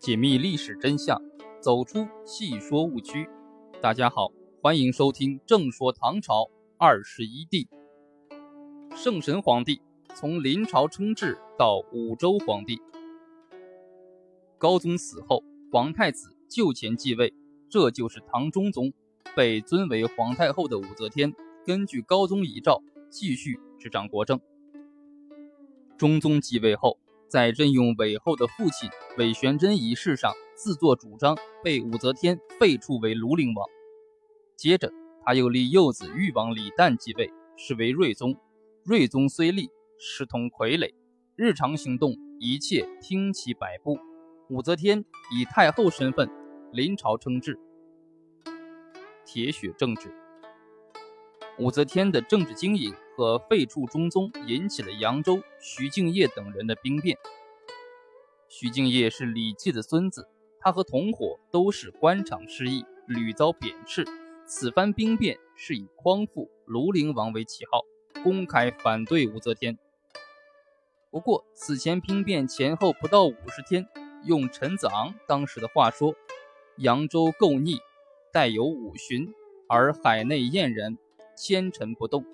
解密历史真相，走出戏说误区。大家好，欢迎收听《正说唐朝二十一帝》。圣神皇帝从临朝称制到武周皇帝，高宗死后，皇太子就前继位，这就是唐中宗。被尊为皇太后的武则天，根据高宗遗诏，继续执掌国政。中宗继位后。在任用韦后的父亲韦玄真一事上，自作主张，被武则天废黜为庐陵王。接着，他又立幼子誉王李旦继位，是为睿宗。睿宗虽立，视同傀儡，日常行动一切听其摆布。武则天以太后身份临朝称制，铁血政治。武则天的政治经营。和废黜中宗引起了扬州徐敬业等人的兵变。徐敬业是李绩的孙子，他和同伙都是官场失意，屡遭贬斥。此番兵变是以匡复庐陵王为旗号，公开反对武则天。不过此前兵变前后不到五十天，用陈子昂当时的话说：“扬州构逆，带有五旬，而海内晏然，千尘不动。”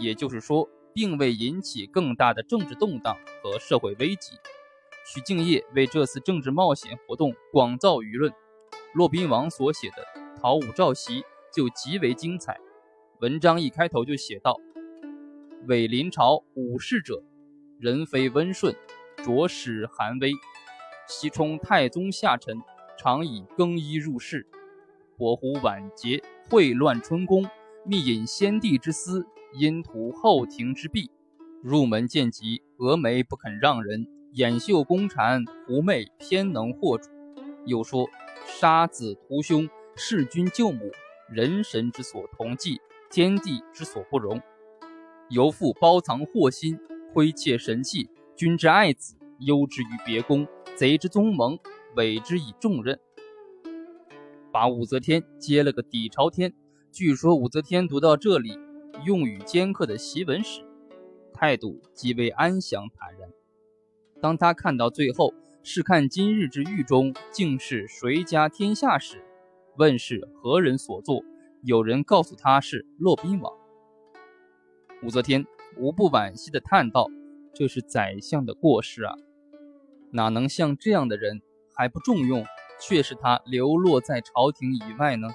也就是说，并未引起更大的政治动荡和社会危机。徐敬业为这次政治冒险活动广造舆论。骆宾王所写的《讨武曌檄》就极为精彩。文章一开头就写道：“伪临朝武士者，人非温顺，着使寒微。西充太宗下臣，常以更衣入室，火狐晚节，秽乱春宫，密引先帝之私。”因图后庭之弊，入门见疾，峨眉不肯让人，掩袖宫蝉，狐媚偏能惑主。又说杀子屠兄，弑君救母，人神之所同忌，天地之所不容。犹复包藏祸心，窥窃神器，君之爱子，忧之于别宫，贼之宗盟，委之以重任。把武则天接了个底朝天。据说武则天读到这里。用语尖刻的檄文时，态度极为安详坦然。当他看到最后“试看今日之狱中，竟是谁家天下”时，问是何人所作，有人告诉他是骆宾王。武则天无不惋惜地叹道：“这是宰相的过失啊！哪能像这样的人还不重用，却是他流落在朝廷以外呢？”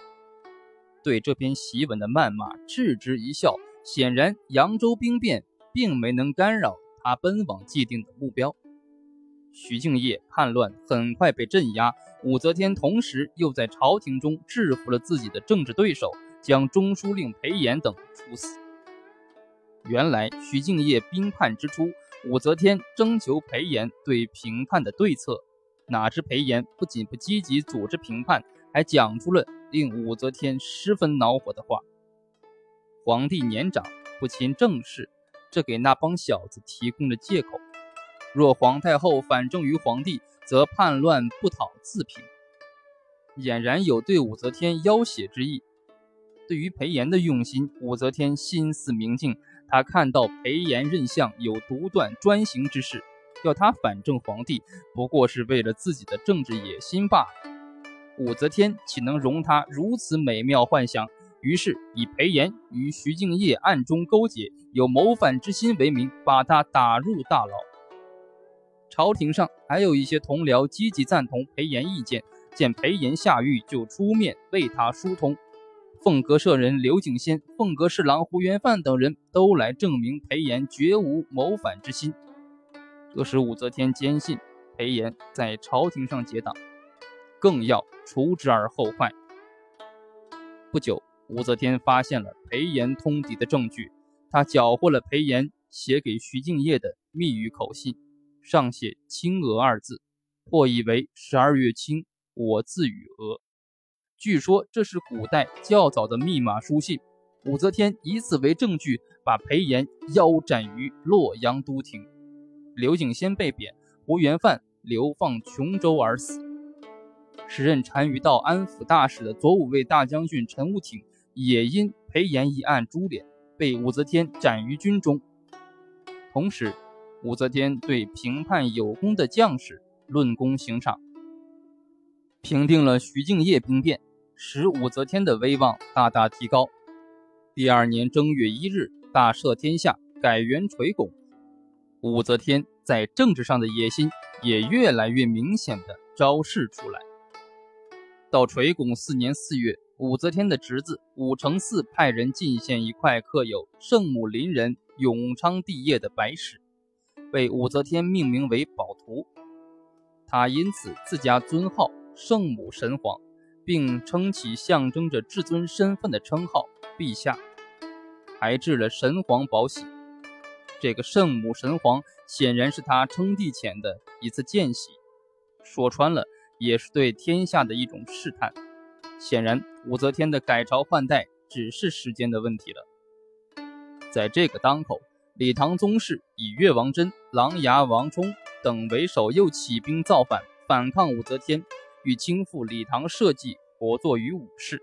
对这篇檄文的谩骂置之一笑，显然扬州兵变并没能干扰他奔往既定的目标。徐敬业叛乱很快被镇压，武则天同时又在朝廷中制服了自己的政治对手，将中书令裴炎等处死。原来徐敬业兵叛之初，武则天征求裴炎对平叛的对策，哪知裴炎不仅不积极组织平叛，还讲出了。令武则天十分恼火的话：“皇帝年长不亲政事，这给那帮小子提供了借口。若皇太后反正于皇帝，则叛乱不讨自平。”俨然有对武则天要挟之意。对于裴炎的用心，武则天心思明镜。她看到裴炎任相有独断专行之事，要他反正皇帝，不过是为了自己的政治野心罢了。武则天岂能容他如此美妙幻想？于是以裴炎与徐敬业暗中勾结，有谋反之心为名，把他打入大牢。朝廷上还有一些同僚积极赞同裴炎意见，见裴炎下狱，就出面为他疏通。凤阁舍人刘景先、凤阁侍郎胡元范等人都来证明裴炎绝无谋反之心，这时武则天坚信裴炎在朝廷上结党。更要除之而后快。不久，武则天发现了裴炎通敌的证据，他缴获了裴炎写给徐敬业的密语口信，上写“青娥”二字，或以为十二月青，我自与鹅。据说这是古代较早的密码书信。武则天以此为证据，把裴炎腰斩于洛阳都亭。刘景先被贬，胡元范流放琼州而死。时任单于道安抚大使的左武卫大将军陈武挺，也因裴炎一案株连，被武则天斩于军中。同时，武则天对平叛有功的将士论功行赏，平定了徐敬业兵变，使武则天的威望大大提高。第二年正月一日，大赦天下，改元垂拱。武则天在政治上的野心也越来越明显的昭示出来。到垂拱四年四月，武则天的侄子武承嗣派人进献一块刻有“圣母临人，永昌帝业”的白石，被武则天命名为宝图。他因此自家尊号“圣母神皇”，并称其象征着至尊身份的称号“陛下”，还制了神皇宝玺。这个圣母神皇显然是他称帝前的一次见习，说穿了。也是对天下的一种试探。显然，武则天的改朝换代只是时间的问题了。在这个当口，李唐宗室以越王真、琅琊王冲等为首，又起兵造反，反抗武则天，与倾覆李唐社稷合作于武氏。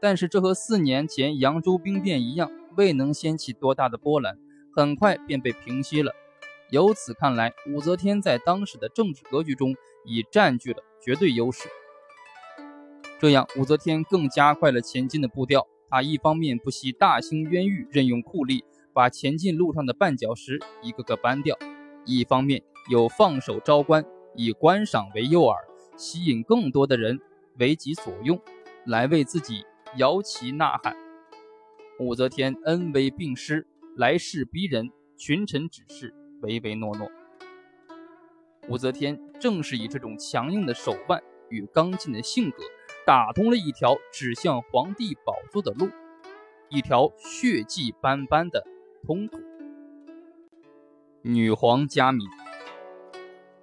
但是，这和四年前扬州兵变一样，未能掀起多大的波澜，很快便被平息了。由此看来，武则天在当时的政治格局中。已占据了绝对优势，这样武则天更加快了前进的步调。她一方面不惜大兴冤狱，任用酷吏，把前进路上的绊脚石一个个搬掉；一方面又放手招官，以观赏为诱饵，吸引更多的人为己所用，来为自己摇旗呐喊。武则天恩威并施，来势逼人，群臣只是唯唯诺诺。武则天正是以这种强硬的手腕与刚劲的性格，打通了一条指向皇帝宝座的路，一条血迹斑斑的通途。女皇嘉敏，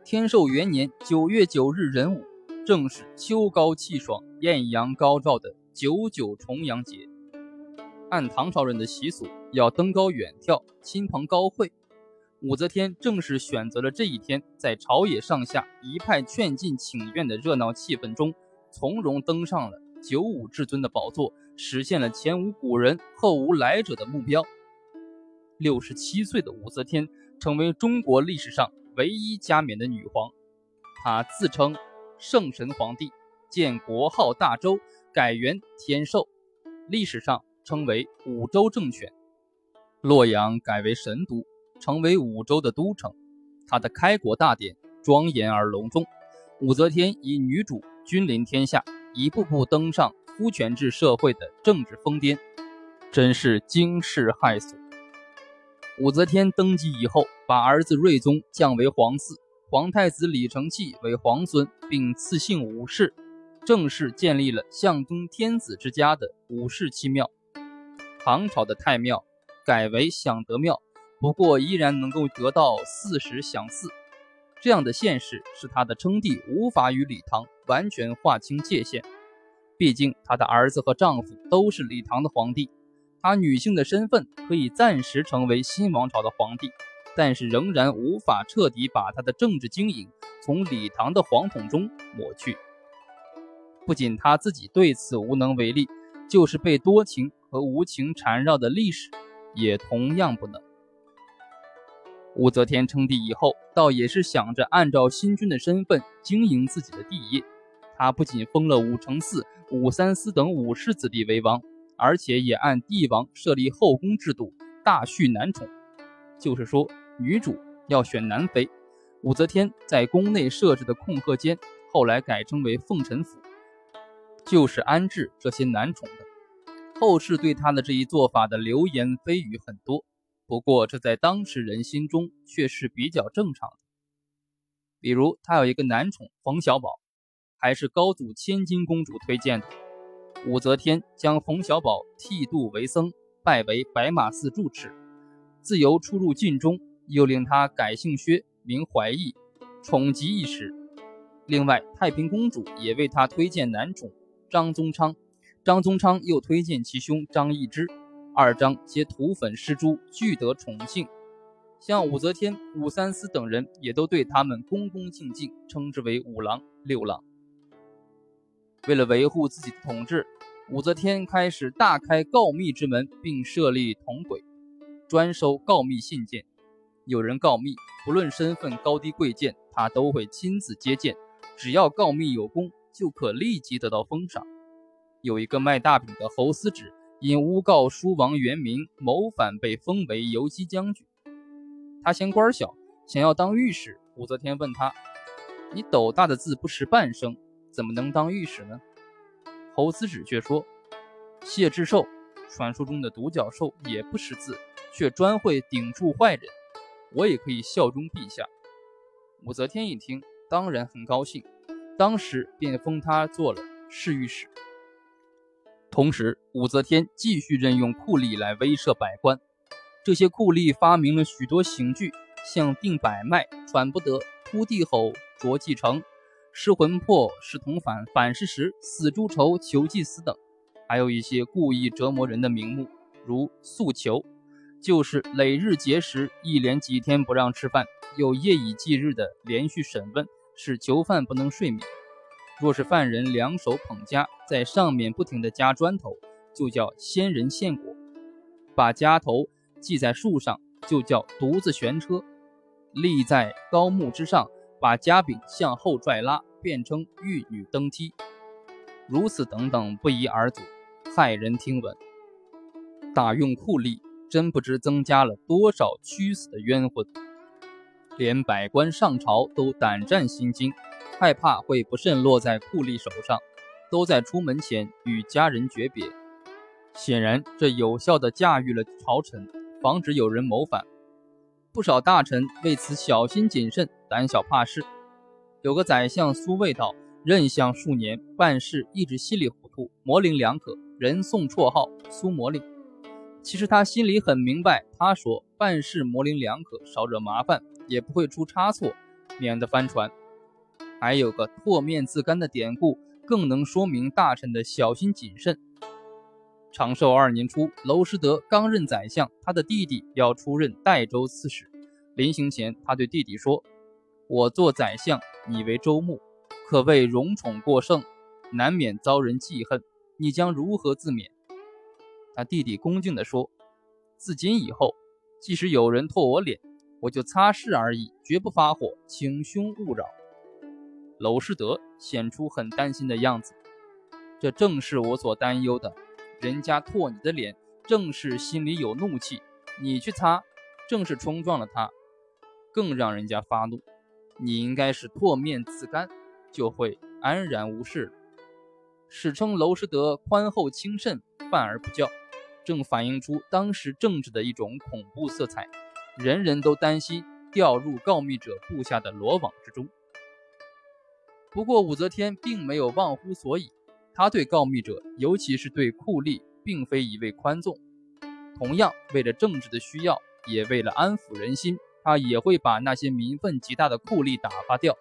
天寿元年九月九日壬午，正是秋高气爽、艳阳高照的九九重阳节。按唐朝人的习俗，要登高远眺，亲朋高会。武则天正是选择了这一天，在朝野上下一派劝进请愿的热闹气氛中，从容登上了九五至尊的宝座，实现了前无古人后无来者的目标。六十七岁的武则天成为中国历史上唯一加冕的女皇，她自称圣神皇帝，建国号大周，改元天寿，历史上称为武周政权，洛阳改为神都。成为武周的都城，他的开国大典庄严而隆重。武则天以女主君临天下，一步步登上夫权制社会的政治峰巅，真是惊世骇俗。武则天登基以后，把儿子睿宗降为皇嗣，皇太子李承器为皇孙，并赐姓武氏，正式建立了象征天子之家的武氏七庙。唐朝的太庙改为享德庙。不过依然能够得到四时享祀，这样的现实使他的称帝无法与李唐完全划清界限。毕竟他的儿子和丈夫都是李唐的皇帝，她女性的身份可以暂时成为新王朝的皇帝，但是仍然无法彻底把她的政治经营从李唐的皇统中抹去。不仅她自己对此无能为力，就是被多情和无情缠绕的历史也同样不能。武则天称帝以后，倒也是想着按照新君的身份经营自己的帝业。她不仅封了武承嗣、武三思等武氏子弟为王，而且也按帝王设立后宫制度，大蓄男宠。就是说，女主要选男妃。武则天在宫内设置的控鹤监，后来改称为凤宸府，就是安置这些男宠的。后世对她的这一做法的流言蜚语很多。不过，这在当时人心中却是比较正常的。比如，他有一个男宠冯小宝，还是高祖千金公主推荐的。武则天将冯小宝剃度为僧，拜为白马寺住持，自由出入禁中，又令他改姓薛，名怀义，宠极一时。另外，太平公主也为他推荐男宠张宗昌，张宗昌又推荐其兄张易之。二张皆土粉施朱，俱得宠幸。像武则天、武三思等人，也都对他们恭恭敬敬，称之为五郎、六郎。为了维护自己的统治，武则天开始大开告密之门，并设立铜轨，专收告密信件。有人告密，不论身份高低贵贱，他都会亲自接见，只要告密有功，就可立即得到封赏。有一个卖大饼的侯思止，因诬告书王元明谋反，被封为游击将军。他嫌官小，想要当御史。武则天问他：“你斗大的字不识半声，怎么能当御史呢？”侯思止却说：“谢志寿，传说中的独角兽，也不识字，却专会顶住坏人。我也可以效忠陛下。”武则天一听，当然很高兴，当时便封他做了侍御史。同时，武则天继续任用酷吏来威慑百官。这些酷吏发明了许多刑具，像定百脉、喘不得、突地吼、着继承、失魂魄、失同反、反噬时、死猪仇、囚祭死等，还有一些故意折磨人的名目，如诉囚，就是累日节食，一连几天不让吃饭，有夜以继日的连续审问，使囚犯不能睡眠。若是犯人两手捧枷，在上面不停地加砖头，就叫仙人献果；把枷头系在树上，就叫独自悬车；立在高木之上，把枷柄向后拽拉，变成玉女登梯。如此等等，不一而足，骇人听闻。大用酷吏，真不知增加了多少屈死的冤魂，连百官上朝都胆战心惊。害怕会不慎落在酷吏手上，都在出门前与家人诀别。显然，这有效地驾驭了朝臣，防止有人谋反。不少大臣为此小心谨慎、胆小怕事。有个宰相苏味道，任相数年，办事一直稀里糊涂、模棱两可，人送绰号“苏模棱”。其实他心里很明白，他说办事模棱两可，少惹麻烦，也不会出差错，免得翻船。还有个唾面自干的典故，更能说明大臣的小心谨慎。长寿二年初，娄师德刚任宰相，他的弟弟要出任代州刺史。临行前，他对弟弟说：“我做宰相，你为州牧，可谓荣宠过盛，难免遭人记恨。你将如何自勉？”他弟弟恭敬地说：“自今以后，即使有人唾我脸，我就擦拭而已，绝不发火，请兄勿扰。”娄师德显出很担心的样子，这正是我所担忧的。人家唾你的脸，正是心里有怒气；你去擦，正是冲撞了他，更让人家发怒。你应该是唾面自干，就会安然无事了。史称娄师德宽厚轻慎，犯而不教，正反映出当时政治的一种恐怖色彩。人人都担心掉入告密者布下的罗网之中。不过，武则天并没有忘乎所以，他对告密者，尤其是对酷吏，并非一味宽纵。同样，为了政治的需要，也为了安抚人心，他也会把那些民愤极大的酷吏打发掉。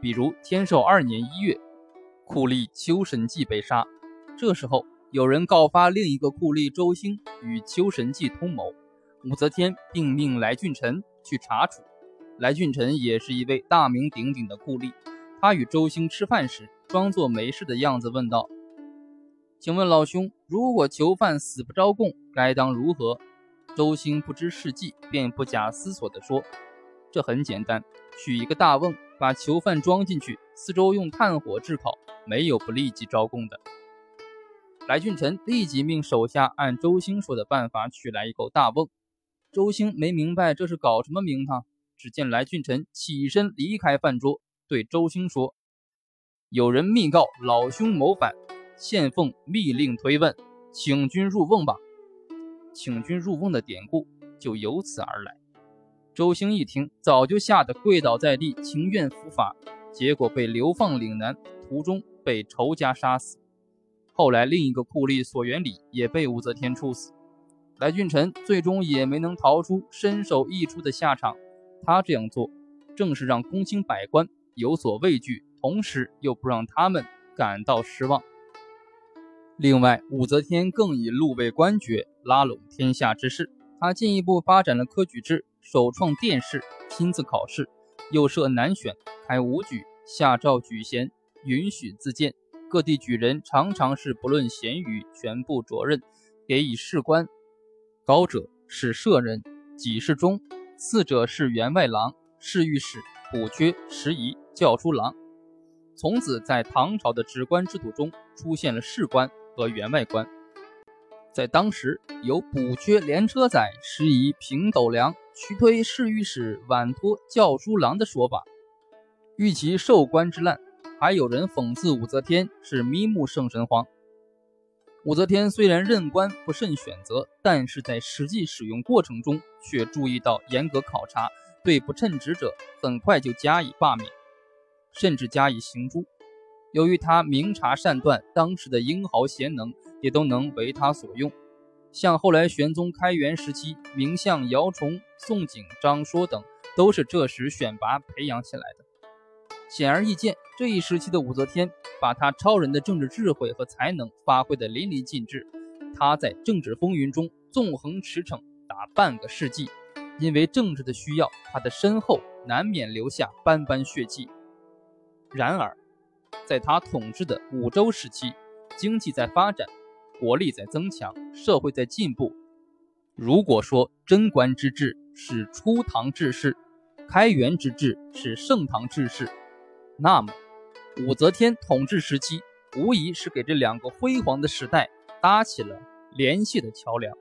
比如天寿二年一月，酷吏丘神纪被杀，这时候有人告发另一个酷吏周兴与丘神纪通谋，武则天并命来俊臣去查处。来俊臣也是一位大名鼎鼎的酷吏。他与周兴吃饭时，装作没事的样子问道：“请问老兄，如果囚犯死不招供，该当如何？”周兴不知事迹，便不假思索地说：“这很简单，取一个大瓮，把囚犯装进去，四周用炭火炙烤，没有不立即招供的。”来俊臣立即命手下按周兴说的办法取来一口大瓮。周兴没明白这是搞什么名堂，只见来俊臣起身离开饭桌。对周兴说：“有人密告老兄谋反，现奉密令推问，请君入瓮吧。”请君入瓮的典故就由此而来。周兴一听，早就吓得跪倒在地，情愿伏法，结果被流放岭南，途中被仇家杀死。后来，另一个酷吏索元礼也被武则天处死。来俊臣最终也没能逃出身首异处的下场。他这样做，正是让公卿百官。有所畏惧，同时又不让他们感到失望。另外，武则天更以禄位官爵拉拢天下之士。她进一步发展了科举制，首创殿试，亲自考试，又设南选，开武举，下诏举贤，允许自荐。各地举人常常是不论贤愚，全部着任，给以士官。高者是舍人，给事中；次者是员外郎、侍御史。补缺拾遗、教书郎，从此在唐朝的职官制度中出现了士官和员外官。在当时有补缺连车载、施以平斗量、屈推侍御史、挽托教书郎的说法。遇其授官之滥，还有人讽刺武则天是迷目圣神皇。武则天虽然任官不慎选择，但是在实际使用过程中却注意到严格考察，对不称职者很快就加以罢免，甚至加以刑诛。由于他明察善断，当时的英豪贤能也都能为他所用。像后来玄宗开元时期，名相姚崇、宋璟、张说等，都是这时选拔培养起来的。显而易见，这一时期的武则天把她超人的政治智慧和才能发挥得淋漓尽致。她在政治风云中纵横驰骋达半个世纪，因为政治的需要，她的身后难免留下斑斑血迹。然而，在他统治的五周时期，经济在发展，国力在增强，社会在进步。如果说贞观之治是初唐治世，开元之治是盛唐治世。那么，武则天统治时期无疑是给这两个辉煌的时代搭起了联系的桥梁。